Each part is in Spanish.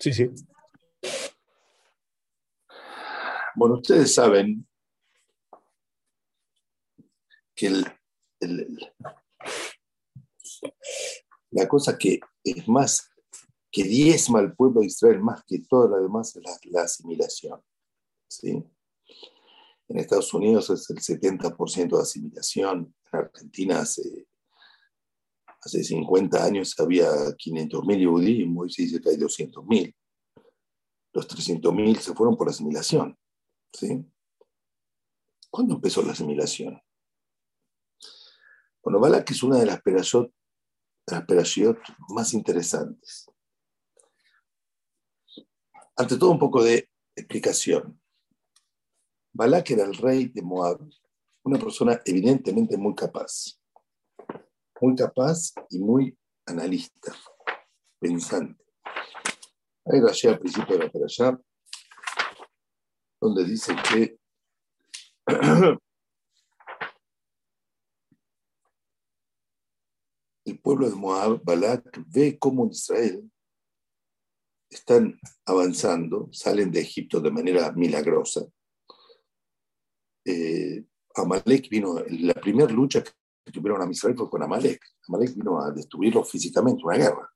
Sí, sí. Bueno, ustedes saben que la cosa que es más, que diezma al pueblo de Israel más que todo lo demás es la, asimilación. ¿sí? En Estados Unidos es el 70% de asimilación, en Argentina hace, hace 50 años había 500.000 judíos y se dice que hay 200.000. Los 300.000 se fueron por asimilación. ¿Cuándo empezó la asimilación? Bueno, Balak es una de las perashot, más interesantes. Ante todo, un poco de explicación. Balak era el rey de Moab, una persona evidentemente muy capaz, muy capaz y muy analista, pensante. Hay Rashi al principio de la perashá, donde dice que el pueblo de Moab, Balak, ve cómo Israel están avanzando, salen de Egipto de manera milagrosa. Eh, Amalek vino, la primera lucha que tuvieron a Israel fue con Amalek. Amalek vino a destruirlo físicamente, una guerra,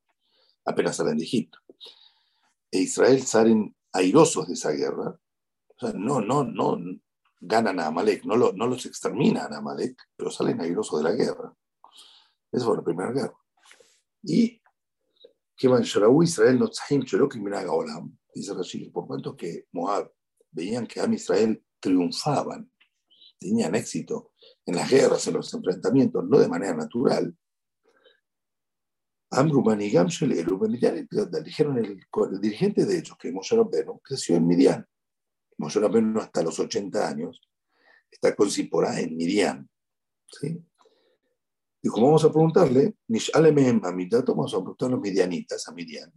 apenas salen de Egipto. E Israel salen airosos de esa guerra, no, no, no ganan a Amalek, no, no los exterminan a Amalek, pero salen airosos de la guerra. Esa fue la primera guerra. Y que Israel no dice Rashi, por cuanto que Moab veían que Am Israel triunfaban, tenían éxito en las guerras, en los enfrentamientos, no de manera natural. Amruman y Gamshel, dijeron el, el dirigente de ellos, que Moshe Rabbeinu, creció en Midian. Moshe Rabbeinu hasta los 80 años está con en Midian. ¿sí? Dijo, vamos a preguntarle, vamos a preguntar a los midianitas, a Midian,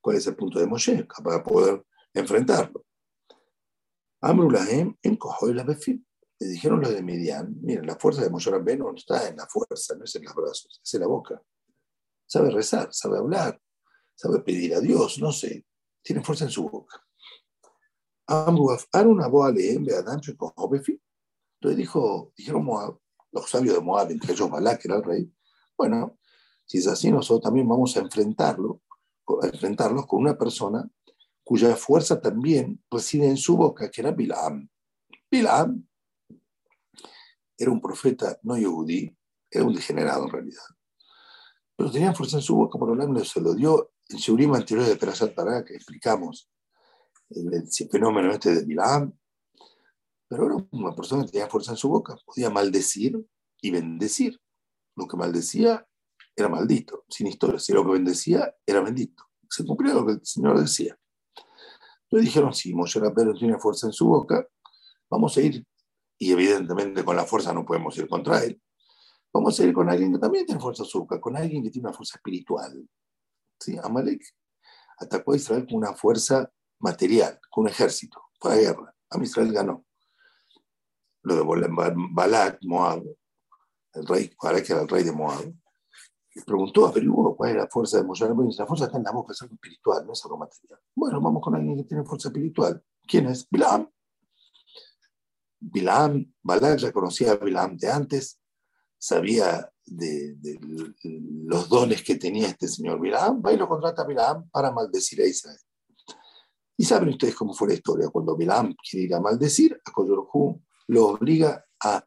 cuál es el punto de Moshe para poder enfrentarlo. Amrulahem en y la Befil. Le dijeron los de Midian, miren, la fuerza de Moshe Rabbeinu no está en la fuerza, no es en los brazos, es en la boca. Sabe rezar, sabe hablar, sabe pedir a Dios, no sé, tiene fuerza en su boca. Entonces dijo, dijeron los sabios de Moab, entre ellos Balak, que era el rey, bueno, si es así, nosotros también vamos a enfrentarlo, a enfrentarlos con una persona cuya fuerza también reside en su boca, que era Bilam. Bilam era un profeta no yehudí, era un degenerado en realidad. Pero tenía fuerza en su boca, por menos se lo dio en Shurim anterior de Perashat Pará, que explicamos el, el, fenómeno este de Bilam, pero era una persona que tenía fuerza en su boca, podía maldecir y bendecir. Lo que maldecía era maldito, sin historia. Si lo que bendecía era bendito. Se cumplía lo que el Señor decía. Entonces dijeron, si Moshe Rabbeinu tiene fuerza en su boca, vamos a ir, y evidentemente con la fuerza no podemos ir contra él, vamos a ir con alguien que también tiene fuerza boca, con alguien que tiene una fuerza espiritual. ¿Sí? Amalek atacó a Israel con una fuerza material, con un ejército, fue a guerra. A Israel ganó lo de Balak, Moab, el rey, Balak era el rey de Moab, y preguntó, averiguó cuál es la fuerza de Moshe La fuerza está en la boca, es algo espiritual, no es algo material. Bueno, vamos con alguien que tiene fuerza espiritual. ¿Quién es? Bilam. Bilam, Balak ya conocía a Bilam de antes, sabía de, los dones que tenía este señor Bilam, va y lo contrata a Bilam para maldecir a Israel. Y saben ustedes cómo fue la historia. Cuando Bilam quiere ir a maldecir, a Koyorhu lo obliga a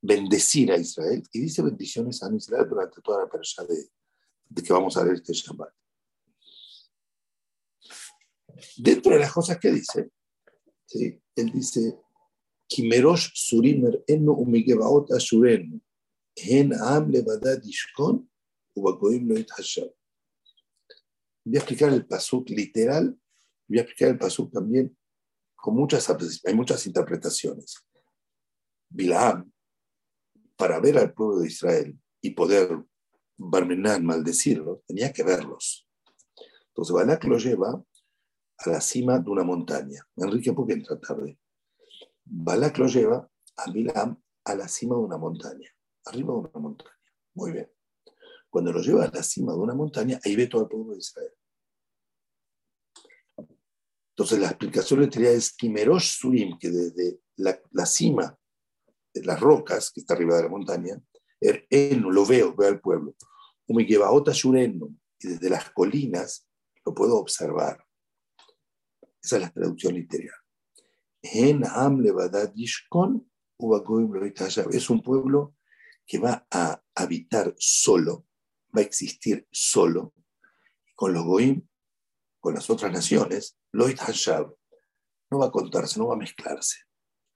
bendecir a Israel y dice bendiciones a Israel durante toda la de, de, que vamos a ver este Shabbat. Dentro de las cosas que dice, ¿sí? él dice, Hashab. Voy a explicar el pasuk literal, voy a explicar el pasuk también con muchas, hay muchas interpretaciones. Bilaam, para ver al pueblo de Israel y poder Barmenán maldecirlo, tenía que verlos. Entonces Balak lo lleva a la cima de una montaña. Enrique, ¿por qué entra tarde? Balak lo lleva a Bilaam a la cima de una montaña, arriba de una montaña. Muy bien. Cuando lo lleva a la cima de una montaña, ahí ve todo el pueblo de Israel. Entonces la explicación literal es Kimerosh Surim, que desde la, cima de las rocas, que está arriba de la montaña, er, lo veo, veo al pueblo. Y desde las colinas lo puedo observar. Esa es la traducción literal. Es un pueblo que va a habitar solo, va a existir solo, con los goim, con las otras naciones, Loit Hashab, no va a contarse, no va a mezclarse.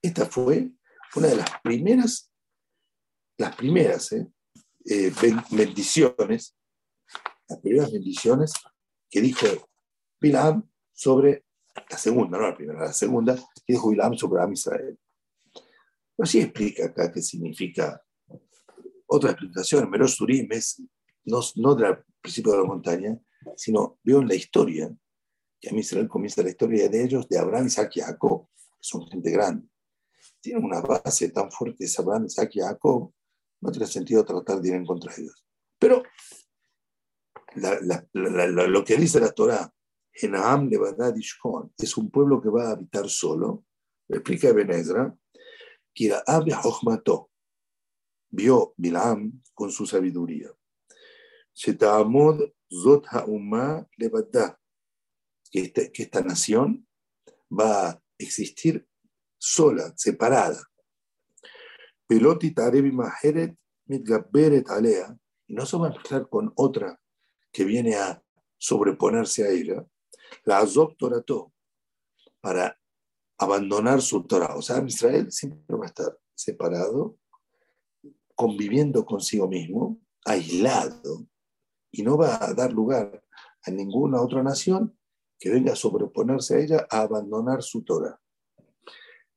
Esta fue una de las primeras, las primeras ¿eh? Eh, bendiciones, las primeras bendiciones que dijo Bilam sobre la segunda, no la primera, la segunda, que dijo Bilam sobre Am Israel. Así explica acá qué significa otra explicación. Merosh Surim es no, no del principio de la montaña, sino veo en la historia que a Israel comienza la historia de ellos, de Abraham, Isaac y Jacob, que son gente grande. Tienen una base tan fuerte de Abraham, Isaac y Jacob, no tiene sentido tratar de ir en contra de ellos. Pero lo que dice la Torah, Enam Levadad Ishkon, es un pueblo que va a habitar solo, explica Ben Ezra, vio Bilam con su sabiduría. Zot que, este, que esta nación va a existir sola, separada. Peloti Tarebi Maheret Mitgaberet Alea, y no se va a mezclar con otra que viene a sobreponerse a ella, la Azok Torato, para abandonar su Torah. O sea, Israel siempre va a estar separado, conviviendo consigo mismo, aislado, y no va a dar lugar a ninguna otra nación que venga a sobreponerse a ella a abandonar su Torah.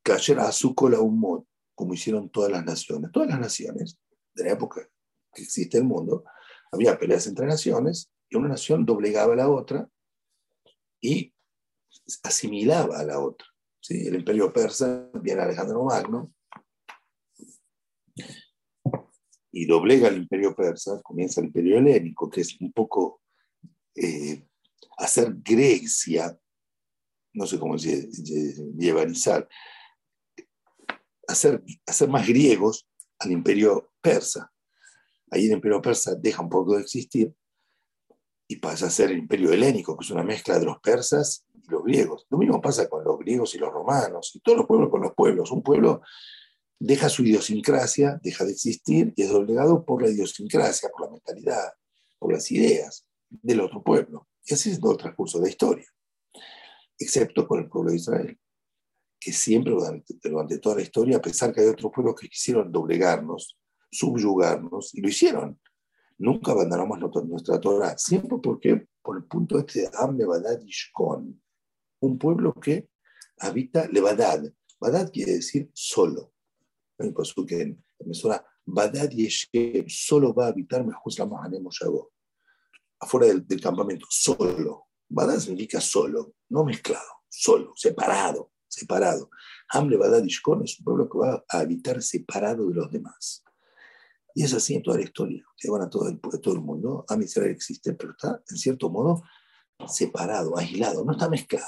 Cayer a su cola un como hicieron todas las naciones. Todas las naciones de la época que existe el mundo, había peleas entre naciones y una nación doblegaba a la otra y asimilaba a la otra. ¿sí? El imperio persa, viene Alejandro Magno, y doblega el imperio persa, comienza el imperio helénico, que es un poco eh, hacer Grecia, no sé cómo decir, hacer, hacer más griegos al imperio persa. Ahí el imperio persa deja un poco de existir y pasa a ser el imperio helénico, que es una mezcla de los persas y los griegos. Lo mismo pasa con los griegos y los romanos, y todos los pueblos con los pueblos. Un pueblo deja su idiosincrasia, deja de existir y es doblegado por la idiosincrasia, por la mentalidad, por las ideas del otro pueblo. Y así es todo el transcurso de la historia, excepto con el pueblo de Israel, que siempre durante, toda la historia, a pesar que hay otros pueblos que quisieron doblegarnos, subyugarnos, y lo hicieron, nunca abandonamos nuestra Torah, siempre porque por el punto este de Am Levadad Ishkon, un pueblo que habita Levadad. Badad quiere decir solo el pasuk en Mesora, Badad Yeshem solo va a habitar Mejusla Mahanem afuera del, del, campamento, solo. Badad significa solo, no mezclado, solo, separado, separado. Hamle Badad Ishkon es un pueblo que va a habitar separado de los demás. Y es así en toda la historia. Llevan a todo el, todo el mundo. Am Israel existe, pero está, en cierto modo, separado, aislado, no está mezclado.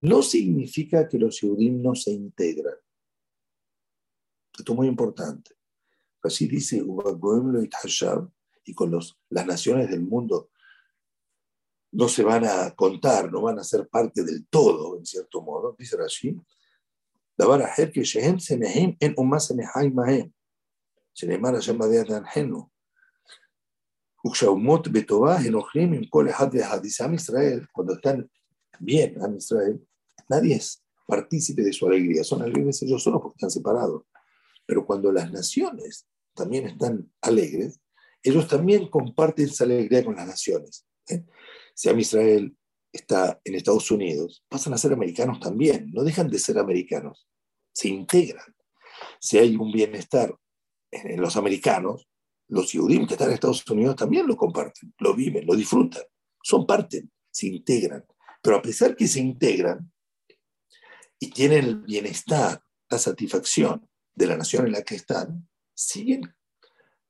No significa que los Yehudim no se integran. Esto es muy importante. Así dice y con los, las naciones del mundo no se van a contar, no van a ser parte del todo, en cierto modo, dice Rashi. שנאמר השם בדיעת אנחינו. וכשהאומות בטובה הן אוכלים עם כל אחד ואחד. Dice Am Israel, cuando están bien, Am Israel, nadie es partícipe de su alegría, son alegres ellos solos porque están separados. Pero cuando las naciones también están alegres, ellos también comparten esa alegría con las naciones. ¿eh? Si Israel está en Estados Unidos, pasan a ser americanos también, no dejan de ser americanos, se integran. Si hay un bienestar en los americanos, los judíos que están en Estados Unidos también lo comparten, lo viven, lo disfrutan, son parte, se integran. Pero a pesar que se integran y tienen el bienestar, la satisfacción de la nación en la que están, siguen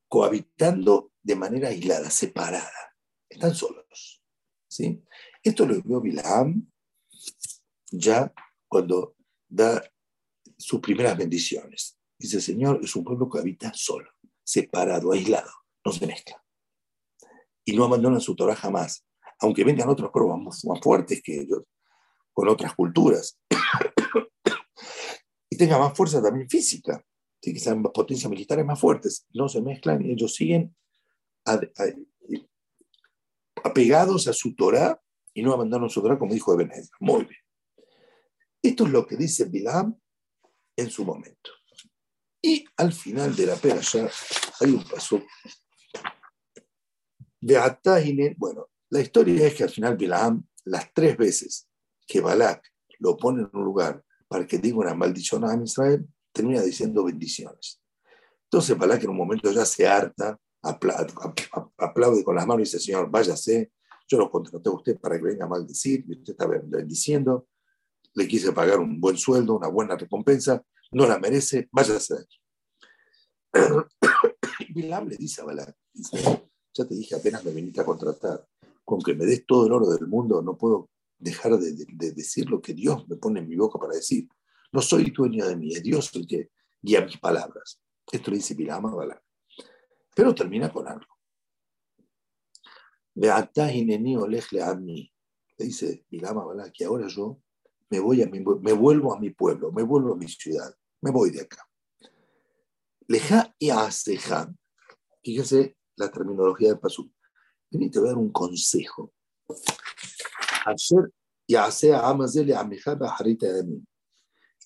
cohabitando de manera aislada, separada. Están solos. ¿sí? Esto lo vio Bilam ya cuando da sus primeras bendiciones. Dice, Señor, es un pueblo que habita solo, separado, aislado, no se mezcla. Y no abandonan su Torah jamás, aunque vengan otros pueblos más, fuertes que ellos, con otras culturas, y tengan más fuerza también física, que sean potencias militares más fuertes, no se mezclan y ellos siguen apegados a su Torah y no abandonan su Torah como dijo de Muy bien. Esto es lo que dice Bilam en su momento. Y al final de la ya hay un paso de Atahine. Bueno, la historia es que al final Bilam, las tres veces que Balak lo pone en un lugar para que diga una maldición a Israel, termina diciendo bendiciones. Entonces Balak en un momento ya se harta, aplaude con las manos y dice, Señor, váyase, yo lo contraté a usted para que venga a maldecir, y usted está bendiciendo, le quise pagar un buen sueldo, una buena recompensa, no la merece, váyase de aquí. Bilam le dice a Balak, ya te dije, apenas me viniste a contratar, con que me des todo el oro del mundo, no puedo dejar de, decir lo que Dios me pone en mi boca para decir. No soy dueño de mí, es Dios el que guía mis palabras. Esto le dice Bilam a Balak. Pero termina con algo. Le dice Bilam a Balak que ahora yo me, voy a me vuelvo a mi pueblo, me vuelvo a mi ciudad, me voy de acá. Leja y Asejan. Fíjese la terminología del Pasú. Vení, te voy a dar un consejo. Ayer y hace a Amazele a Harita de mí.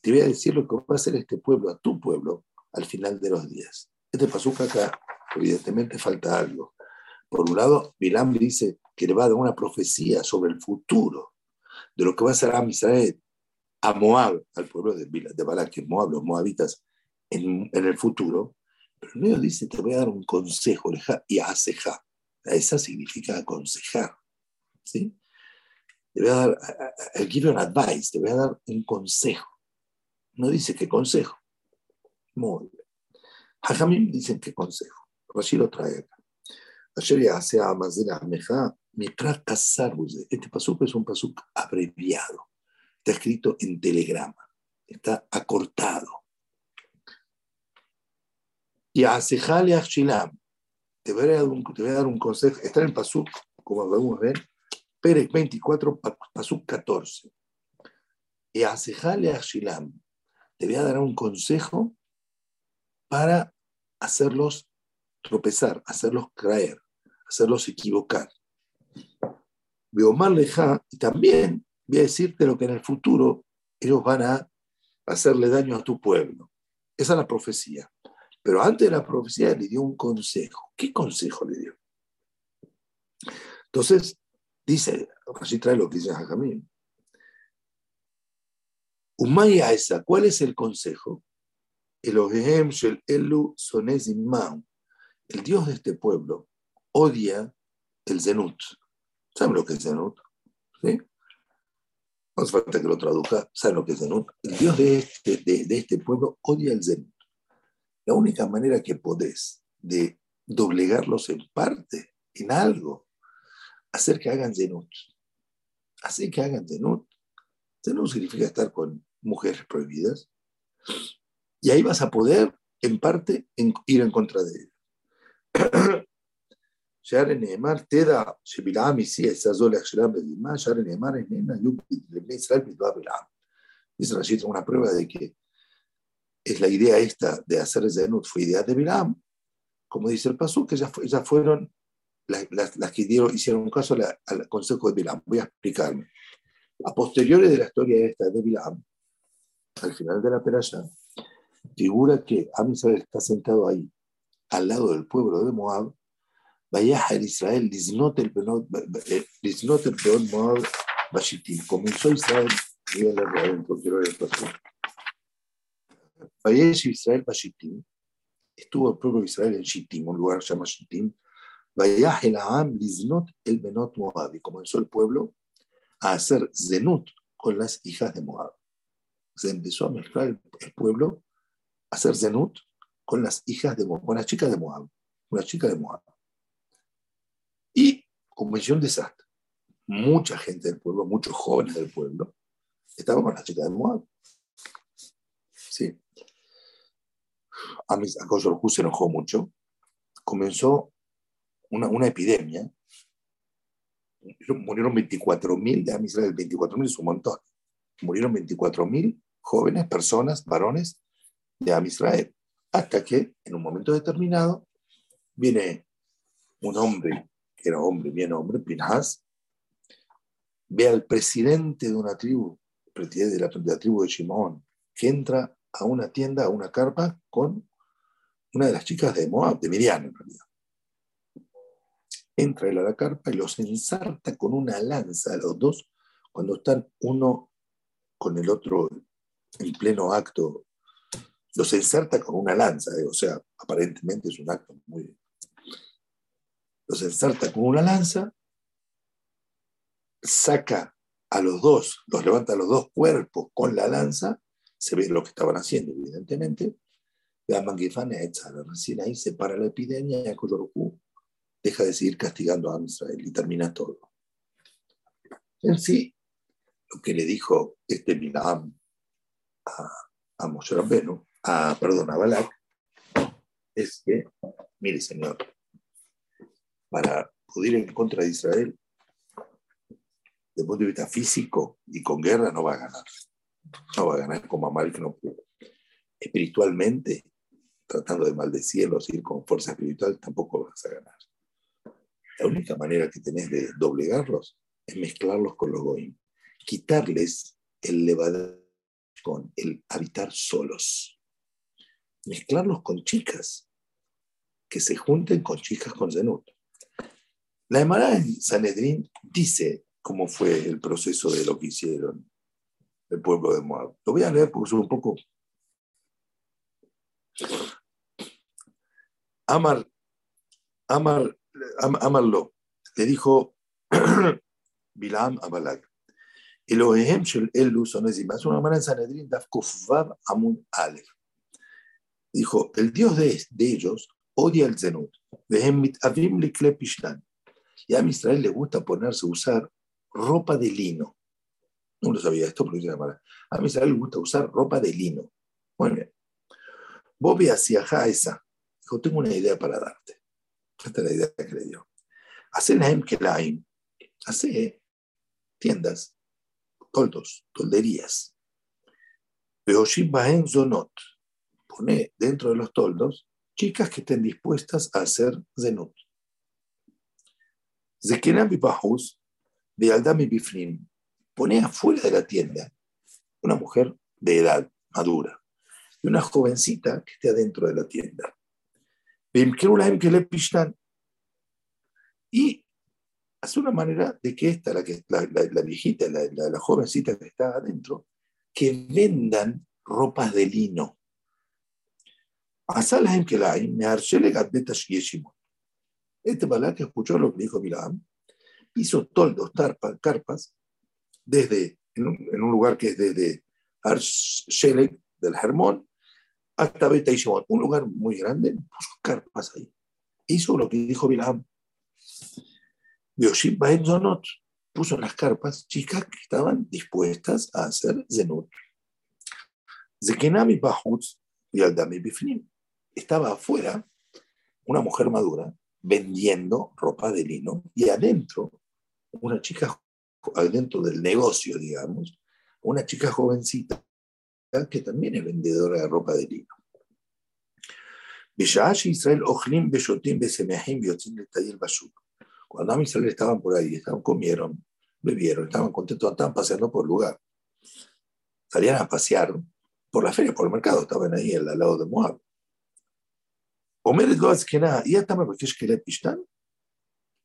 Te voy a decir lo que va a hacer este pueblo, a tu pueblo, al final de los días. Este pasú acá, evidentemente, falta algo. Por un lado, Bilam dice que le va a dar una profecía sobre el futuro de lo que va a hacer a Israel, a Moab, al pueblo de, de Balak, Moab, los moabitas, en, en, el futuro. Pero luego dice, te voy a dar un consejo, y aseja. Esa significa aconsejar. ¿sí? Te voy a dar, I'll give you an advice, te voy a dar un consejo. No dice qué consejo. Muy bien. Hajamim dicen qué consejo. Rashi lo trae acá. Ayer ya hace a Mazera Meja, Mitra Este pasuk es un pasuk abreviado. Está escrito en telegrama. Está acortado. Y a Sejale Achilam. Te voy a dar un, consejo. Está en pasuk, como podemos ver, Pérez 24, pasuk 14. Y a Sejale Achilam. Te voy a dar un consejo para hacerlos tropezar, hacerlos caer, hacerlos equivocar. Omar Leja, y también voy a decirte lo que en el futuro ellos van a hacerle daño a tu pueblo. Esa es la profecía. Pero antes de la profecía le dio un consejo. ¿Qué consejo le dio? Entonces, dice, así trae lo que dice Jajamín. Umaya esa, ¿cuál es el consejo? Elohim Shel Elu el Dios de este pueblo odia el Zenut. ¿Saben lo que es Zenut? ¿Sí? No hace falta que lo traduzca. ¿Saben lo que es Zenut? El Dios de este, de, este pueblo odia el Zenut. La única manera que podés de doblegarlos en parte, en algo, hacer que hagan Zenut. Hacer que hagan Zenut. Zenut significa estar con mujeres prohibidas. Y ahí vas a poder, en parte, ir en contra de ellos. شهر نعمار تدع شبيلعام يسيح سازول يخشرام bedimá, شهر نعمار es nena y Lebne Israel Bidbá Belam. Dice Rashid, una prueba de que es la idea esta de hacer Zenut fue idea de Bilam, como dice el Pasú, que ya, fue, ya fueron las, las, las que dieron, hicieron caso la, al consejo de Bilam. Voy a explicarme. A posteriores de la historia esta de Bilam, al final de la peralla, figura que Amisrael está sentado ahí, al lado del pueblo de Moab, vaya a Israel, el peor Moab, Bashitim. Comenzó Israel, voy a leerlo adentro, quiero ver el Vaya Israel, Bashitim. Estuvo el pueblo de Israel en Shittim, un lugar que se llama Shittim. Vaya el Aam, Liznot el Benot Moab. Y comenzó el pueblo a hacer Zenut con las hijas de Moab. Se empezó a mezclar el pueblo a hacer Zenut con las hijas de Moab, con las chicas de Moab, una chica de Moab. Cometió un desastre. Mucha gente del pueblo, muchos jóvenes del pueblo, estaba con la chica de Moab. Sí. A, mis, a se enojó mucho. Comenzó una, una epidemia. Murieron 24.000 de Amisrael, 24.000 es un montón. Murieron 24.000 jóvenes, personas, varones de Amisrael. Hasta que en un momento determinado viene un hombre, que era hombre, bien hombre, Pinhas, ve al presidente de una tribu, presidente de la, tribu de Shimon, que entra a una tienda, a una carpa, con una de las chicas de Moab, de Miriam en realidad. Entra él a la carpa y los ensarta con una lanza a los dos cuando están uno con el otro en pleno acto. Los ensarta con una lanza, eh, o sea, aparentemente es un acto muy... Los ensarta con una lanza, saca a los dos, los levanta a los dos cuerpos con la lanza, se ve lo que estaban haciendo, evidentemente, Recién ahí se para la epidemia y Akoyorku deja de seguir castigando a Israel y termina todo. En sí, lo que le dijo este Milam a, a Moshe a, perdón, a Balak, es que, mire señor, para poder ir en contra de Israel, desde el punto de vista físico y con guerra, no va a ganar. No va a ganar como Amal que no pudo. Espiritualmente tratando de maldecirlos, seguir con fuerza espiritual, tampoco vas a ganar. La única manera que tenés de doblegarlos es mezclarlos con los goim, quitarles el levadero con el habitar solos, mezclarlos con chicas, que se junten con chicas con Zenut. La Emara en Sanedrín dice cómo fue el proceso de lo que hicieron el pueblo de Moab. Lo voy a leer porque es un poco Amar, Amar, Amarlo, le dijo Bilam a Balak. Elohem shel Elu son es una manera en Sanedrin daf kufvav amun alef. Dijo, el Dios de, de ellos odia el zenut. Vehem mit avim likle pishtan. Y a Israel le gusta ponerse, usar ropa de lino. No lo sabía esto, pero dice A Israel le gusta usar ropa de lino. Muy bien. Bobby hacia esa tengo una idea para darte. Esta es la idea que le dio. Hace Naim Kelaim, hace tiendas, toldos, tolderías. Bahen Zonot, pone dentro de los toldos chicas que estén dispuestas a hacer zenut. Zekenam Bipahus, Bealdami Bifnim, pone afuera de la tienda una mujer de edad madura y una jovencita que esté adentro de la tienda. Y hace una manera de que esta, la, que, la, la, viejita, la, la, jovencita que está adentro, que vendan ropas de lino. Este que escuchó lo que dijo Bilam, hizo toldos, carpas, desde, en un, en un, lugar que es desde Arshelek del Hermón hasta Beta un lugar muy grande, puso carpas ahí. Hizo lo que dijo Bilam. Yoshib Zonot puso las carpas chicas que estaban dispuestas a hacer Zenut. Zekenami Bahutz y Aldami Bifnim. Estaba afuera una mujer madura vendiendo ropa de lino y adentro, una chica, adentro del negocio, digamos, una chica jovencita que también es vendedora de ropa de lino. Cuando a Israel estaban por ahí, estaban, comieron, bebieron, estaban contentos, estaban paseando por el lugar. Salían a pasear por la feria, por el mercado, estaban ahí al lado de Moab. Omer que nada, y hasta me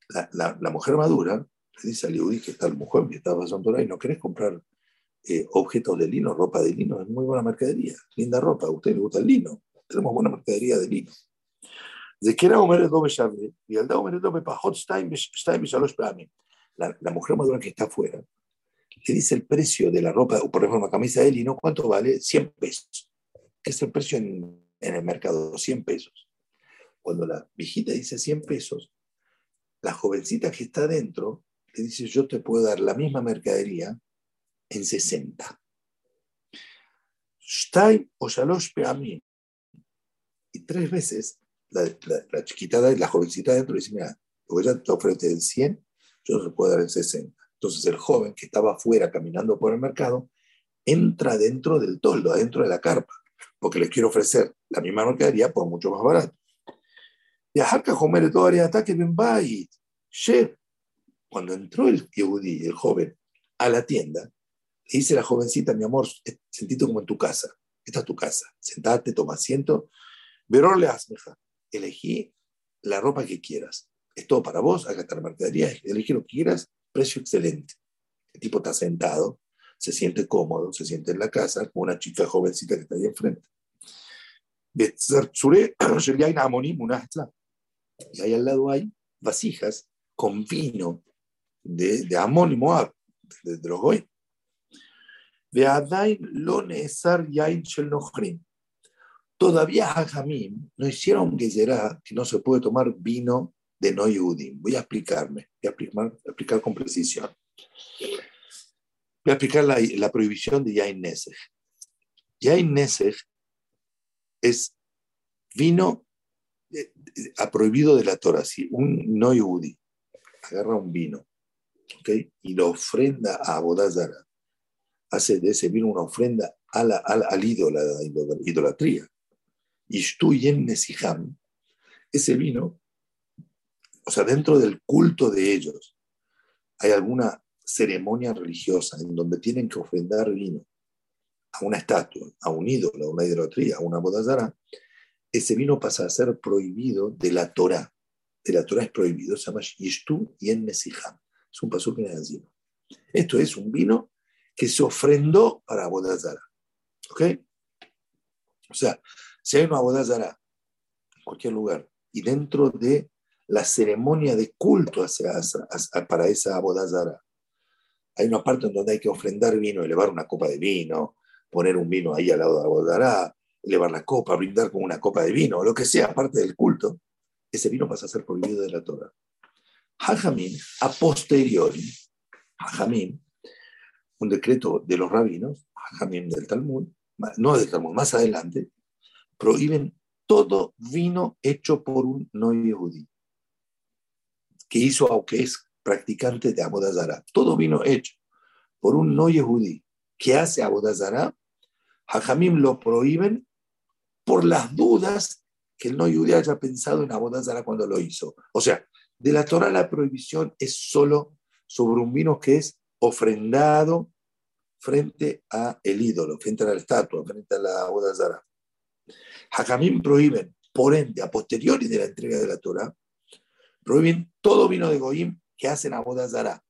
la, la, la mujer madura le dice a Yehudi que está el mujer que estaba pasando por ahí, ¿no querés comprar eh, objetos de lino, ropa de lino, es muy buena mercadería, linda ropa, a usted le gusta el lino, tenemos buena mercadería de lino. De que era Omer Dobe y al Omer Dobe Pajot la, la mujer madura que está afuera, le dice el precio de la ropa, por ejemplo, una camisa de lino, ¿cuánto vale? 100 pesos. Es el precio en, en el mercado, 100 pesos. Cuando la viejita dice 100 pesos, la jovencita que está adentro le dice, yo te puedo dar la misma mercadería en 60. Shtai o Shalosh. Y tres veces la, la, la chiquita, la jovencita dentro dice, mira, porque ya te ofrece el 100, yo se puedo dar el 60. Entonces el joven que estaba afuera caminando por el mercado entra dentro del toldo, adentro de la carpa, porque les quiero ofrecer la misma mercadería por mucho más barato. Y a Homer todavía ataque Ben Bait. Cuando entró el Yehudi, el joven, a la tienda, le dice la jovencita, mi amor, sentite como en tu casa. Esta es tu casa. Sentate, toma asiento. Verón le asmeja. Elegí la ropa que quieras. Es todo para vos, acá está la mercadería, elegí lo que quieras, precio excelente. El tipo está sentado, se siente cómodo, se siente en la casa, con una chica jovencita que está ahí enfrente. Y ahí al lado hay vasijas con vino de, de Amón y Moab, de, de los Goy. Todavía Jajamim no hicieron que que no se puede tomar vino de no. Voy a explicarme, voy a explicar, explicar con precisión. Voy a explicar la, la prohibición de Yain Nesej. Yain Nesej es vino eh, eh, a prohibido de la Torah. Si un no Yehudi agarra un vino ¿okay? y lo ofrenda a Abodazara, hace de ese vino una ofrenda a la, al, al ídolo, a la idolatría. Y en Nesiham, ese vino o sea, dentro del culto de ellos, hay alguna ceremonia religiosa en donde tienen que ofrendar vino a una estatua, a un ídolo, a una idolatría, a una bodazara, ese vino pasa a ser prohibido de la Torah. De la Torah es prohibido, se llama Yishtu y en Mesiham. Es un que encima. Esto es un vino que se ofrendó para bodazara. ¿Ok? O sea, si hay una bodazara en cualquier lugar y dentro de la ceremonia de culto hacia, para esa bodazara. Hay una parte en donde hay que ofrendar vino, elevar una copa de vino, poner un vino ahí al lado de la bodazara, elevar la copa, brindar con una copa de vino, lo que sea parte del culto. Ese vino pasa a ser prohibido de la Torah. Hajamim, a posteriori, Hajamim, un decreto de los rabinos, Hajamim del Talmud, no del Talmud, más adelante, prohíben todo vino hecho por un no judío que hizo, aunque es practicante de Abodazara. Todo vino hecho por un no yehudí que hace Abodazara. Hajamim lo prohíben por las dudas que el no yehudí haya pensado en Abodazara cuando lo hizo. O sea, de la Torah la prohibición es solo sobre un vino que es ofrendado frente a el ídolo, frente a la estatua, frente a la Abodazara. Hajamim prohíben, por ende, a posteriori de la entrega de la Torah, Prohíben todo vino de Goim que hacen a bodas dará.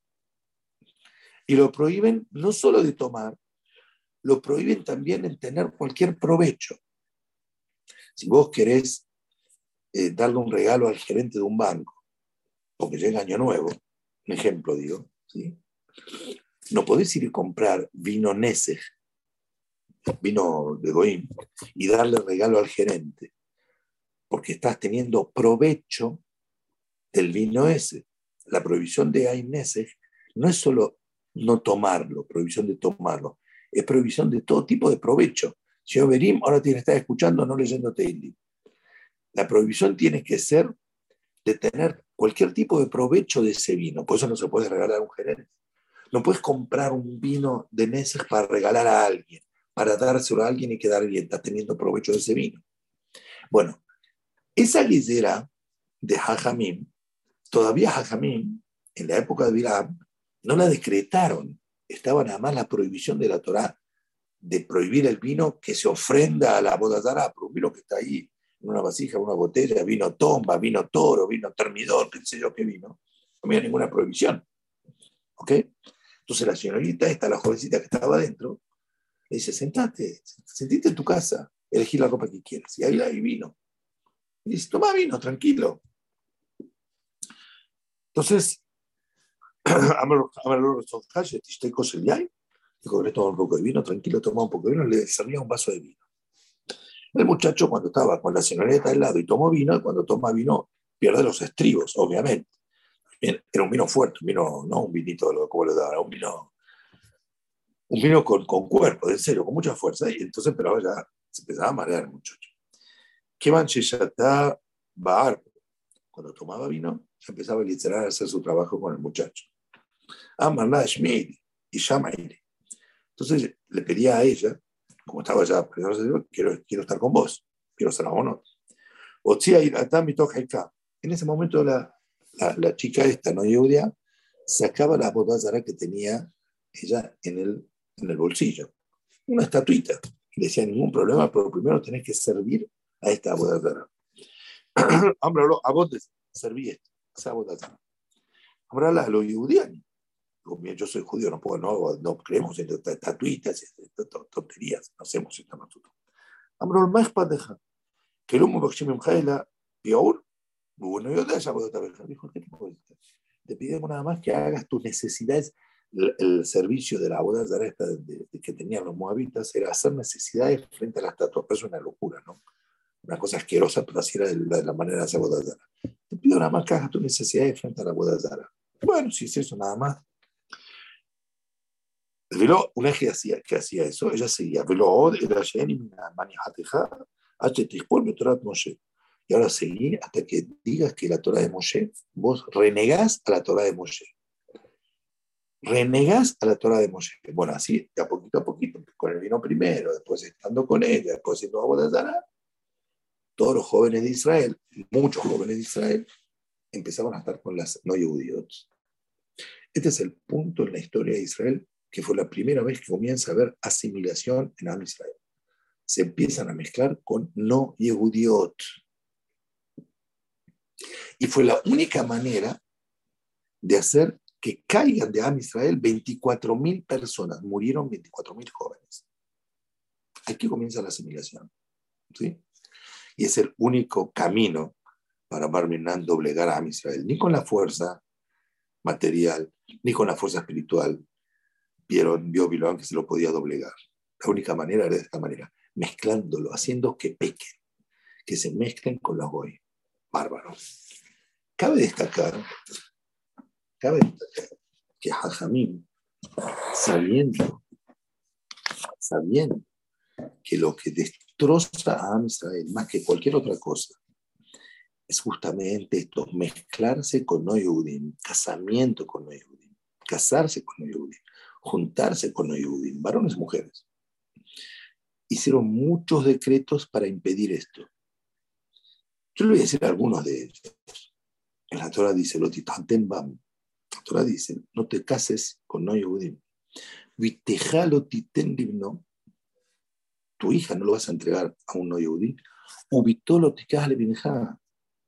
Y lo prohíben no solo de tomar, lo prohíben también en tener cualquier provecho. Si vos querés eh, darle un regalo al gerente de un banco, porque llega año nuevo, un ejemplo digo, ¿sí? no podés ir a comprar vino Nesej, vino de Goim, y darle regalo al gerente, porque estás teniendo provecho del vino ese. La prohibición de Ainesej no es solo no tomarlo, prohibición de tomarlo, es prohibición de todo tipo de provecho. Señor Berim, ahora tiene que estar escuchando, no leyendo Teilim. La prohibición tiene que ser de tener cualquier tipo de provecho de ese vino. Por eso no se puede regalar a un gerente. No puedes comprar un vino de meses para regalar a alguien, para dárselo a alguien y quedar bien, está teniendo provecho de ese vino. Bueno, esa guisera de Hajamim Todavía Jajamín, en la época de Bilam, no la decretaron. Estaba nada más la prohibición de la Torá de prohibir el vino que se ofrenda a la bodazara, pero un vino que está ahí en una vasija, en una botella, vino tomba, vino toro, vino termidor, qué sé yo qué vino. No había ninguna prohibición. ¿Ok? Entonces la señorita, esta, la jovencita que estaba adentro, le dice, sentate, sentite en tu casa, elegí la ropa que quieras. Y ahí hay vino. Y dice, toma vino, tranquilo. Entonces, dijo, le toma un poco de vino, tranquilo, toma un poco de vino, le servía un vaso de vino. El muchacho cuando estaba con la señorita al lado y tomó vino, cuando toma vino pierde los estribos, obviamente. Era un vino fuerte, un vino, no un vinito como lo daba, un vino un vino con, con cuerpo, en serio, con mucha fuerza, y entonces pero ya se empezaba a marear el muchacho. ¿Qué está Baar? Cuando tomaba vino, empezaba a a hacer su trabajo con el muchacho. Amarna Shmid y Shamairi. Entonces le pedía a ella, como estaba ya, quiero, quiero estar con vos, quiero ser abono. En ese momento la, la, la chica esta, no judía, sacaba la botella que tenía ella en el, en el bolsillo. Una estatuita. Y decía, ningún problema, pero primero tenés que servir a esta botella. Hombre, a vos te serví esto, esa botella. Ahora la lo judíos. Yo soy judío, no, puedo, no, no creemos en estatuitas, tonterías, no hacemos el padeja. Que el humo de Jaila, peor, bueno, yo de esa botella. Dijo, ¿qué tipo de te pidemos nada más que hagas tus necesidades. El, servicio de la boda de, que tenían los moabitas era hacer necesidades frente a la estatua. Pero es una locura, ¿no? Una cosa asquerosa, pero así era de la, manera de hacer boda Te pido nada más que hagas tus necesidades frente a la boda Bueno, si es eso nada más. Velo, una que hacía, hacía eso, ella seguía. Moshe. Y ahora seguí hasta que digas que la Torah de Moshe, vos renegás a la Torah de Moshe. Renegás a la Torah de Moshe. Bueno, así, de a poquito a poquito, con el vino primero, después estando con ella, después siendo agua de todos los jóvenes de Israel, muchos jóvenes de Israel, empezaron a estar con las no judíos. Este es el punto en la historia de Israel que fue la primera vez que comienza a haber asimilación en Am Israel. Se empiezan a mezclar con no judíos. Y fue la única manera de hacer que caigan de Am Israel 24.000 personas. Murieron 24.000 jóvenes. Aquí comienza la asimilación. ¿sí? Y es el único camino para Barminan doblegar a Am Israel. Ni con la fuerza material, ni con la fuerza espiritual. Vieron, vio Bilón que se lo podía doblegar. La única manera era de esta manera, mezclándolo, haciendo que pequen, que se mezclen con los goy bárbaro. Cabe destacar, cabe destacar que Jajamín, sabiendo, sabiendo que lo que destroza a Amistad más que cualquier otra cosa es justamente esto, mezclarse con no casamiento con no casarse con no juntarse con no varones y mujeres. Hicieron muchos decretos para impedir esto. Yo le voy a decir algunos de ellos. En la Torah dice, lo. La Torah dice, no te cases con no Yehudim. no. Tu hija no lo vas a entregar a un no Yehudí. Ubitolo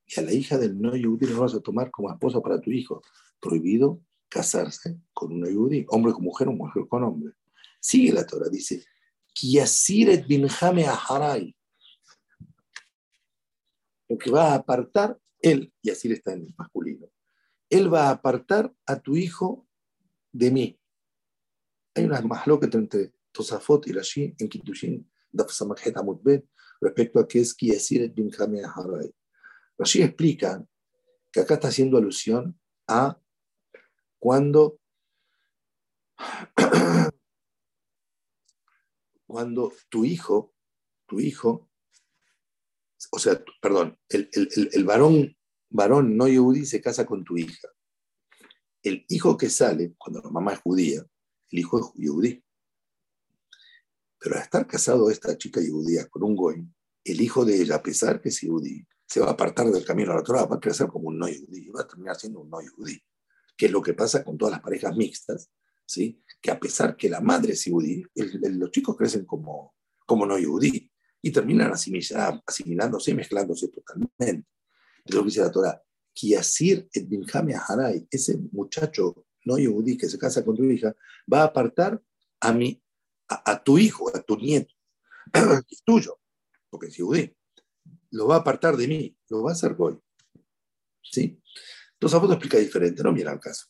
Y a la hija del no Yehudí no vas a tomar como esposa para tu hijo. Prohibido casarse con un no Yehudí. Hombre con mujer o mujer con hombre. Sigue la Torah, dice, Kiasiret binjame aharai lo que va a apartar él, y así está en masculino, él va a apartar a tu hijo de mí. Hay una mahloketa entre Tosafot y Rashi en Kitushin, respecto a qué es Kiyasir bin Haray. Rashi explica que acá está haciendo alusión a cuando cuando tu hijo, tu hijo o sea, perdón, el, el, varón, varón no yudí se casa con tu hija. El hijo que sale, cuando la mamá es judía, el hijo es yudí. Pero al estar casado esta chica judía con un goy, el hijo de ella, a pesar que es yudí, se va a apartar del camino a la Torah, va a crecer como un no yudí, va a terminar siendo un no yudí, que es lo que pasa con todas las parejas mixtas, ¿sí? que a pesar que la madre es yudí, los chicos crecen como, como no yudí y terminan asimilándose y mezclándose totalmente. Lo que dice la Torah. Kiasir et Binjame Haray, ese muchacho no yudí que se casa con tu hija, va a apartar a, mi, a, tu hijo, a tu nieto, que es tuyo, porque es yudí. Lo va a apartar de mí, lo va a hacer hoy. ¿Sí? Entonces, a vos explica diferente, no mira el caso.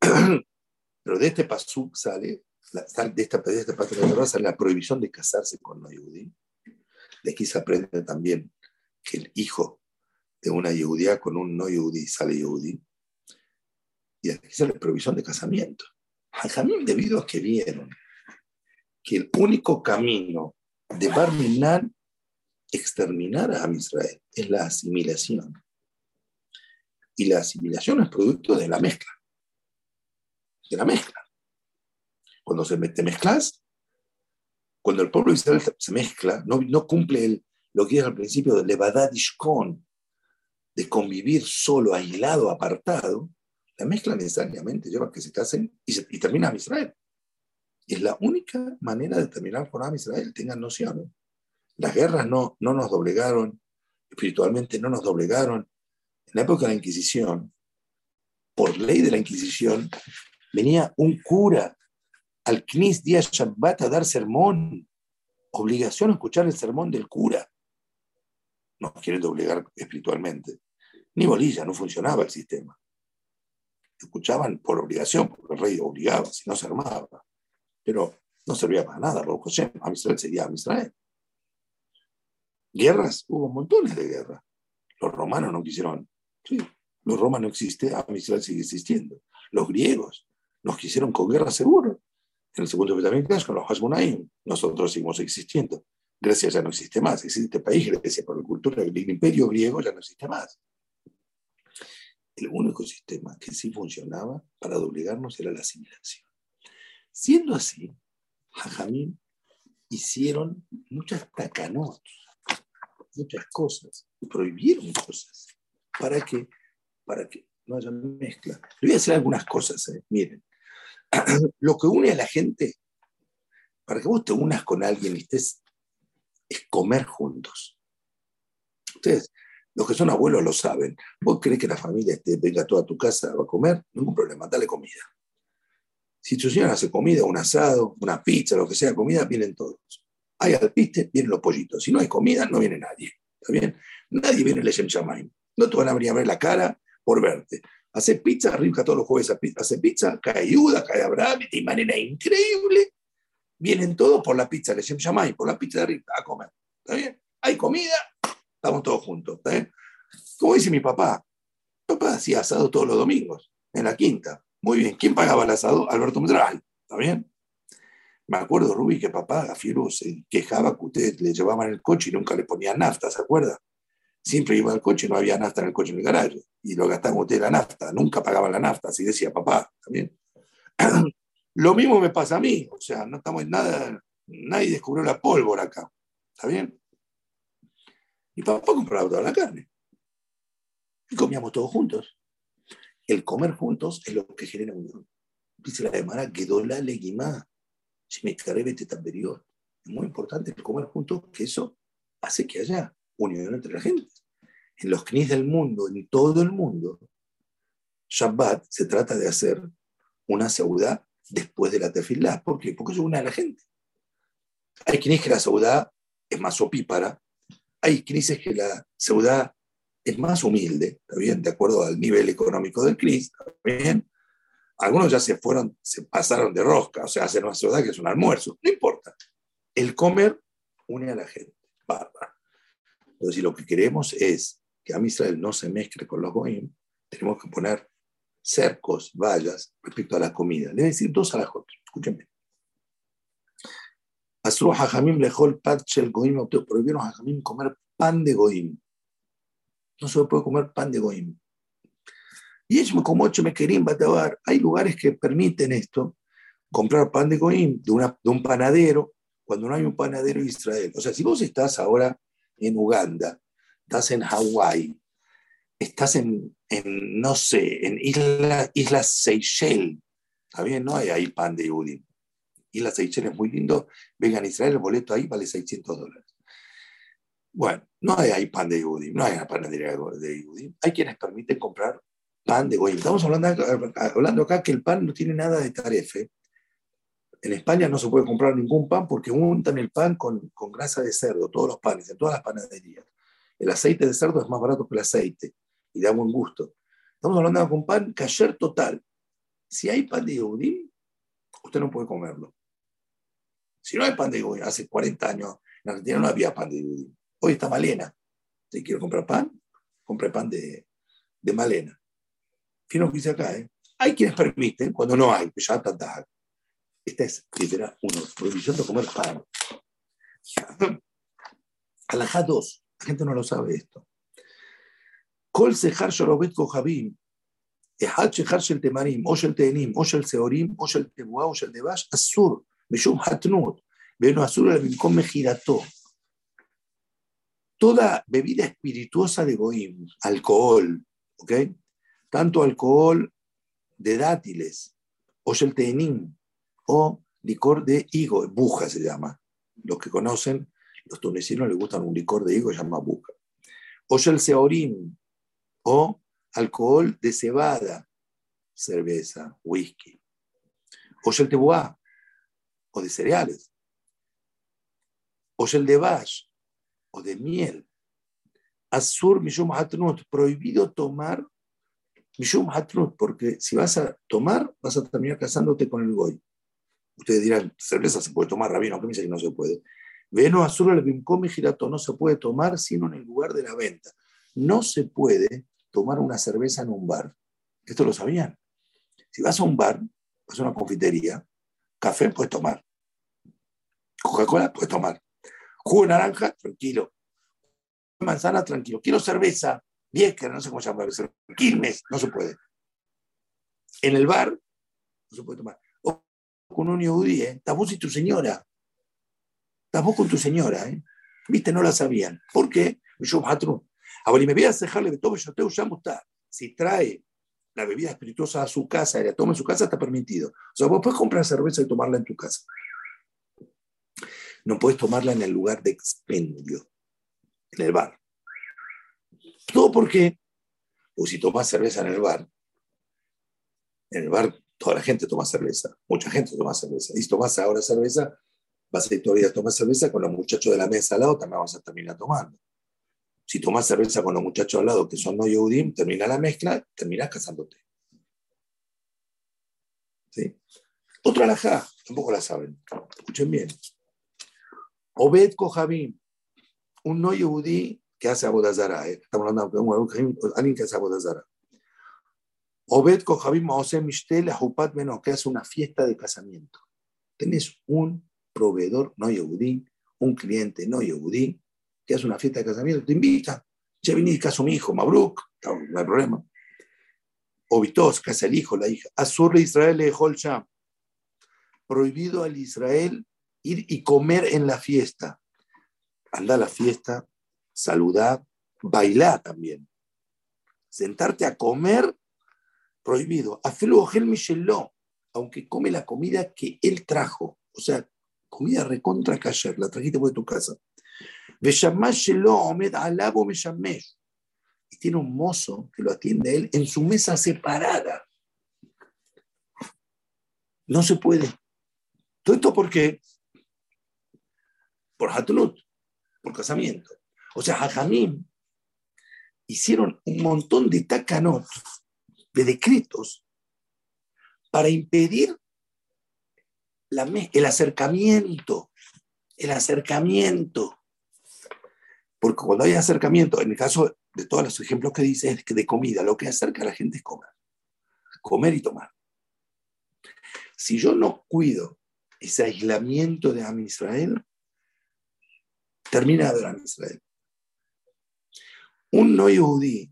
Pero de este pasuk sale, de esta, de esta parte de la sale la prohibición de casarse con no yudí de aquí se aprende también que el hijo de una judía con un no yudí sale yudí. Y aquí sale provisión de casamiento. Jamín, debido a que vieron que el único camino de Barminan exterminar a Israel es la asimilación. Y la asimilación es producto de la mezcla. De la mezcla. Cuando se te mezclas, cuando el pueblo de Israel se mezcla, no, no cumple el, lo que es al principio de Levadad Ishkon, de convivir solo, aislado, apartado, la mezcla necesariamente lleva a que se casen y, y termina Israel. Es la única manera de terminar con Am Israel, tengan noción. Las guerras no, no nos doblegaron, espiritualmente no nos doblegaron. En la época de la Inquisición, por ley de la Inquisición, venía un cura al Knis día Shabbat a dar sermón. Obligación a escuchar el sermón del cura. Nos quieren doblegar espiritualmente. Ni bolilla, no funcionaba el sistema. Escuchaban por obligación, porque el rey obligaba, si no se armaba. Pero no servía para nada, porque José, a Israel sería a Israel. Guerras, hubo montones de guerras. Los romanos no quisieron, sí, los romanos no existen, Israel sigue existiendo. Los griegos nos quisieron con guerra seguro. En el segundo también con los Hasmonaim, nosotros seguimos existiendo. Grecia ya no existe más, existe este país, Grecia, por la cultura del imperio griego ya no existe más. El único sistema que sí funcionaba para doblegarnos era la asimilación. Siendo así, Jajamín hicieron muchas tacanotas muchas cosas, prohibieron cosas. ¿Para que Para que no haya mezcla. Le voy a hacer algunas cosas, ¿eh? miren. Lo que une a la gente, para que vos te unas con alguien y estés, es comer juntos. Ustedes, los que son abuelos lo saben. Vos crees que la familia venga toda a tu casa a comer, ningún problema, dale comida. Si tu señora hace comida, un asado, una pizza, lo que sea, comida, vienen todos hay alpiste, vienen los pollitos. Si no hay comida, no viene nadie. ¿Está bien? Nadie viene el Shamaim. No te van a venir a ver la cara por verte. Hace pizza, arriba todos los jueves hace pizza, cae ayuda, cae Abraham, de manera increíble. Vienen todos por la pizza de Shamaim, por la pizza de arriba, a comer. ¿Está bien? Hay comida, estamos todos juntos. ¿Está bien? Como dice mi papá, papá hacía asado todos los domingos, en la quinta. Muy bien. ¿Quién pagaba el asado? Alberto Medral. ¿Está bien? Me acuerdo, Rubi, que papá, Gafiru, se quejaba que ustedes le llevaban el coche y nunca le ponían nafta, ¿se acuerda? Siempre iba al coche no había nafta en el coche en el garaje. Y lo gastaban ustedes la nafta, nunca pagaban la nafta, así decía papá también. lo mismo me pasa a mí, o sea, no estamos en nada, nadie descubrió la pólvora acá, ¿está bien? Y papá compraba toda la carne. Y comíamos todos juntos. El comer juntos es lo que genera unión. Dice la demara, quedó la leguimá si me este superior. Es muy importante el comer juntos, que eso hace que haya unión entre la gente. En los knis del mundo, en todo el mundo, Shabbat se trata de hacer una saudá después de la tefilá. ¿Por qué? Porque eso une a la gente. Hay knis que la saudá es más opípara, hay knis que la saudá es más humilde, ¿está? De acuerdo al nivel económico del knis, ¿está bien? Algunos ya se fueron, se pasaron de rosca, o sea, hacen una ciudad que es un almuerzo. No importa. El comer une a la gente. Bárbaro. Entonces, si lo que queremos es que a Israel no se mezcle con los Goim, tenemos que poner cercos, vallas respecto a la comida. A decir dos a las otras. Escúchenme. Asru Hajamim lejol el goim, prohibieron a Hajamim comer pan de goim. No se puede comer pan de goim. Y ellos como ocho me querían batabar. Hay lugares que permiten esto, comprar pan de goim de un panadero, cuando no hay un panadero en Israel. O sea, si vos estás ahora en Uganda, estás en Hawái, estás en, no sé, en Islas isla Seychelles, ¿está bien? No hay ahí pan de Yudim. Isla Seychelles es muy lindo, vengan a Israel, el boleto ahí vale 600 dólares. Bueno, no hay ahí pan de Yudim, no hay una panadería de Yudim. Hay quienes permiten comprar pan de goyim. Estamos hablando hablando acá que el pan no tiene nada de tarefe. En España no se puede comprar ningún pan porque untan el pan con, con grasa de cerdo, todos los panes, en todas las panaderías. El aceite de cerdo es más barato que el aceite y da buen gusto. Estamos hablando con pan kasher total. Si hay pan de Yehudim, usted no puede comerlo. Si no hay pan de Yehudim, hace 40 años en Argentina no había pan de Yehudim. Hoy está Malena. Si quiere comprar pan, compre pan de, de Malena. Fíjense lo que dice acá, ¿eh? Hay quienes permiten cuando no hay, ya esta es Rivera 1, prohibición de comer pan. Alajá 2, la gente no lo sabe esto. Kol Sejar Shorobet Kohabim, Ejad Shejar Shel Temarim, O Shel Tenim, O Shel Seorim, O Shel Tebuá, O Shel Devash, Asur, Meshum Hatnut, Beno Asur, El Bimkom Mejirató. Toda bebida espirituosa de Goim, alcohol, ¿ok? Tanto alcohol de dátiles, O Shel Tenim, o licor de higo, buja se llama. Los que conocen, los tunecinos les gustan un licor de higo, se llama buja. O el seorim, o alcohol de cebada, cerveza, whisky. O el tebuá, o de cereales. O el de bash, o de miel. Azur mishum hatnut, prohibido tomar mishum hatnut, porque si vas a tomar, vas a terminar casándote con el goy. Ustedes dirán, cerveza se puede tomar, rabino, que me dice que no se puede. Veno azul el bimcomi girato no se puede tomar sino en el lugar de la venta. No se puede tomar una cerveza en un bar. Esto lo sabían. Si vas a un bar, vas a una confitería, café puedes tomar. Coca-Cola puedes tomar. Jugo de naranja, tranquilo. Manzana, tranquilo. Quiero cerveza, Vieja, no sé cómo se llama, Quilmes, no se puede. En el bar, no se puede tomar. O con un yudí, ¿eh? vos y tu señora. Estás vos con tu señora, ¿eh? Viste, no la sabían. ¿Por qué? Yo, Ahora, y me voy a dejarle de todo, yo te está. Si trae la bebida espirituosa a su casa y la toma en su casa, está permitido. O sea, vos puedes comprar cerveza y tomarla en tu casa. No puedes tomarla en el lugar de expendio, en el bar. Todo porque, pues si tomas cerveza en el bar, en el bar toda la gente toma cerveza, mucha gente toma cerveza. Y si tomas ahora cerveza, vas a ir todavía a tomar cerveza con los muchachos de la mesa al lado, también vas a terminar tomando. Si tomas cerveza con los muchachos al lado que son no Yehudim, termina la mezcla, terminas casándote. ¿Sí? Otra alajá, tampoco la saben. Escuchen bien. Obed Kohabim, un no Yehudí que hace Abodazara. ¿eh? Estamos hablando de alguien que hace Abodazara. Obed Kohabim Maose Mishtel Ahupat Menos, que hace una fiesta de casamiento. Tenés un proveedor no Yehudí, un cliente no Yehudí, que hace una fiesta de casamiento, te invita. Ya vení, caso mi hijo, Mabruk, no hay problema. Obitos, casa el hijo, la hija. Azur Israel le dejó el Sham. Prohibido al Israel ir y comer en la fiesta. Anda a la fiesta, saludar, bailar también. Sentarte a comer, prohibido. Afilo gel Micheló, aunque come la comida que él trajo. O sea, comida recontra cayer, la trajiste por tu casa. Y tiene un mozo que lo atiende él en su mesa separada. No se puede. ¿Todo esto por qué? Por Hatunut, por casamiento. O sea, Jajamim hicieron un montón de takanot, de decretos, para impedir el acercamiento, el acercamiento porque cuando hay acercamiento, en el caso de todos los ejemplos que dice, es que de comida, lo que acerca a la gente es comer. Comer y tomar. Si yo no cuido ese aislamiento de Am Israel, termina de Am Israel. Un no yudí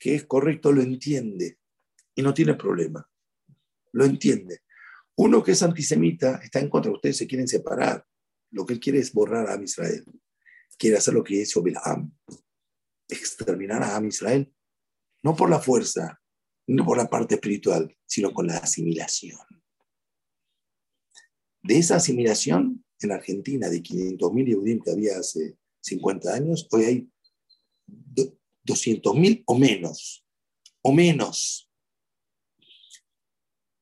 que es correcto lo entiende y no tiene problema. Lo entiende. Uno que es antisemita está en contra, ustedes se quieren separar. Lo que él quiere es borrar a Israel quiere hacer lo que hizo Bilam, exterminar a Am Israel, no por la fuerza, no por la parte espiritual, sino con la asimilación. De esa asimilación, en Argentina, de 500.000 Yehudim que había hace 50 años, hoy hay 200.000 o menos, o menos,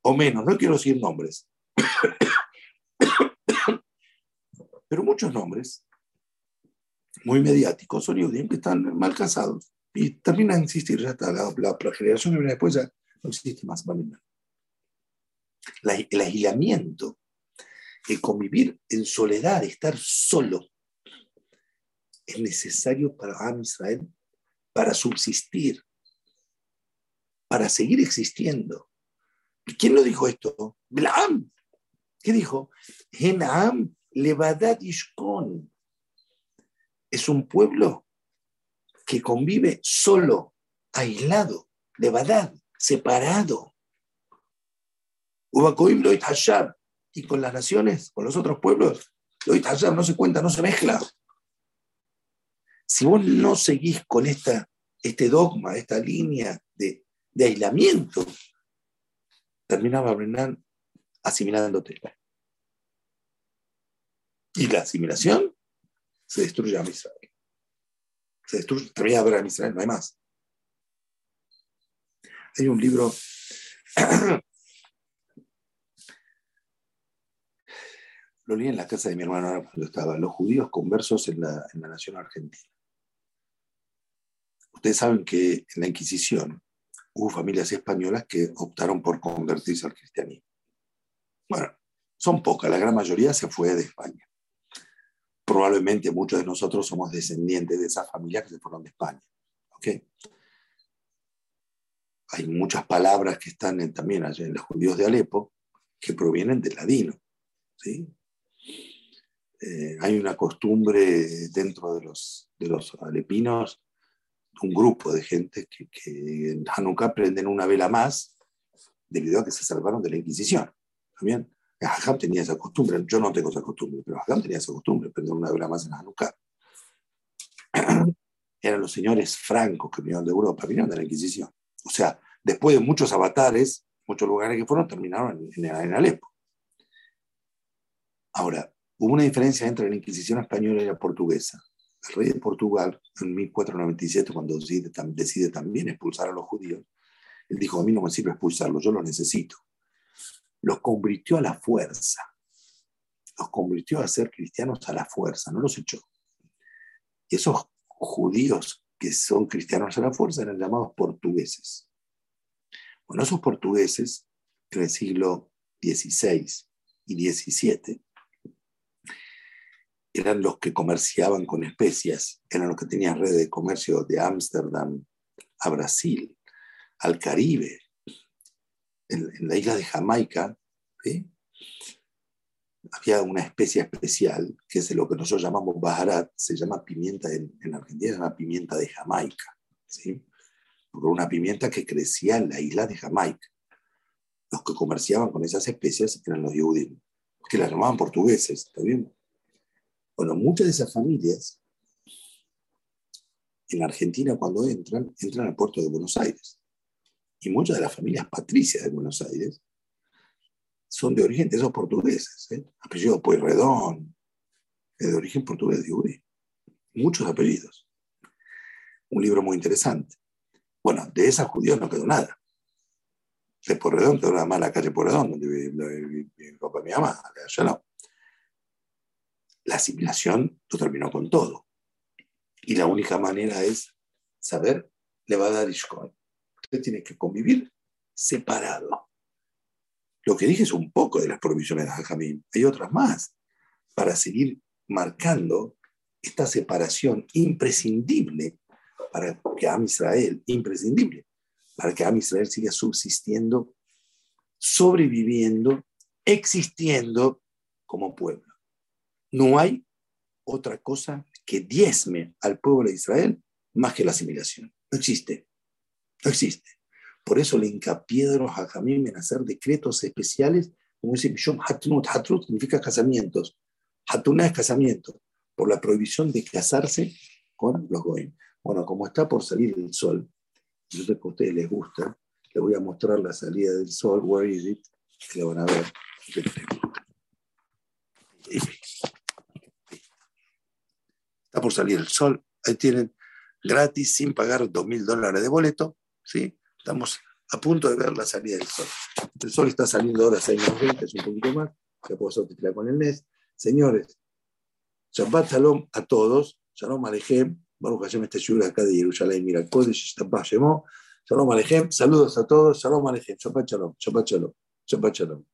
o menos, no quiero decir nombres, pero muchos nombres muy mediáticos son judíos que están mal casados y terminan de insistir, ya está, la, generación que viene después ya no existe más, el aislamiento, el convivir en soledad, estar solo, es necesario para Am Israel para subsistir, para seguir existiendo. ¿Quién lo dijo esto? Blam, ¿Qué dijo? Genam levadat ishkon. Es un pueblo que convive solo, aislado, levadad, separado. Ubakoim lo y con las naciones, con los otros pueblos, lo no se cuenta, no se mezcla. Si vos no seguís con esta, este dogma, esta línea de, aislamiento, terminaba asimilándote. Y la asimilación se destruye a Israel. Se destruye, termina de ver a Israel, no hay más. Hay un libro lo leí en la casa de mi hermano cuando estaba, los judíos conversos en la, en la nación argentina. Ustedes saben que en la Inquisición hubo familias españolas que optaron por convertirse al cristianismo. Bueno, son pocas, la gran mayoría se fue de España. Probablemente muchos de nosotros somos descendientes de esas familias que se fueron de España. Hay muchas palabras que están también allá en los judíos de Alepo que provienen del ladino. ¿sí? Eh, hay una costumbre dentro de los, de los alepinos, un grupo de gente que, que en Hanukkah prenden una vela más debido a que se salvaron de la Inquisición. ¿También? Hajam tenía esa costumbre, yo no tengo esa costumbre, pero Hajam tenía esa costumbre, prender una vela más en Hanukkah. Eran los señores francos que vinieron de Europa, vinieron de la Inquisición. O sea, después de muchos avatares, muchos lugares que fueron, terminaron en, en Alepo. Ahora, hubo una diferencia entre la Inquisición española y la portuguesa. El rey de Portugal, en 1497, cuando decide, también expulsar a los judíos, él dijo, a mí no me sirve expulsarlos, yo los necesito. Los convirtió a la fuerza. Los convirtió a ser cristianos a la fuerza, no los echó. Y esos judíos que son cristianos a la fuerza eran llamados portugueses. Bueno, esos portugueses, en el siglo XVI y XVII, eran los que comerciaban con especias, eran los que tenían redes de comercio de Ámsterdam a Brasil, al Caribe, en, la isla de Jamaica, había una especie especial, que es lo que nosotros llamamos baharat, se llama pimienta, en, Argentina se llama pimienta de Jamaica, ¿sí? porque una pimienta que crecía en la isla de Jamaica. Los que comerciaban con esas especias eran los judíos, que las llamaban portugueses, ¿está bien? Bueno, muchas de esas familias en Argentina cuando entran, entran al puerto de Buenos Aires. Y muchas de las familias patricias de Buenos Aires son de origen de esos portugueses. ¿eh? Apellido Pueyrredón, de origen portugués de Uri. Muchos apellidos. Un libro muy interesante. Bueno, de esas judíos no quedó nada. De Pueyrredón quedó nada más la calle Pueyrredón, donde vive mi papá y mi mamá. Allá no la asimilación lo terminó con todo. Y la única manera es saber, le va a dar Ishkon. Usted tiene que convivir separado. Lo que dije es un poco de las provisiones de Jajamín. Hay otras más para seguir marcando esta separación imprescindible para que Am Israel, imprescindible, para que Am Israel siga subsistiendo, sobreviviendo, existiendo como pueblo. No hay otra cosa que diezme al pueblo de Israel más que la asimilación. No existe. No existe. Por eso le hincapié de los hajamim en hacer decretos especiales, como dice Bishom Hatnut. Hatnut significa casamientos. Hatuna es casamiento, por la prohibición de casarse con los goyim. Bueno, como está por salir el sol, yo sé que a ustedes les gusta, les voy a mostrar la salida del sol, where is it, que lo van a ver. Está por salir el sol. Ahí tienen gratis, sin pagar dos mil dólares de boleto. ¿sí? Estamos a punto de ver la salida del sol. El sol está saliendo ahora a 6 es un poquito más. Ya puedo sortear con el mes. Señores, Shabbat Shalom a todos. Shalom Alejem. Baruch Hashem este acá de Jerusalén. Mira, Kodesh Shalom Alejem. Saludos a todos. Shalom Alejem. Shabbat Shalom. Shabbat Shalom. Shabbat Shalom.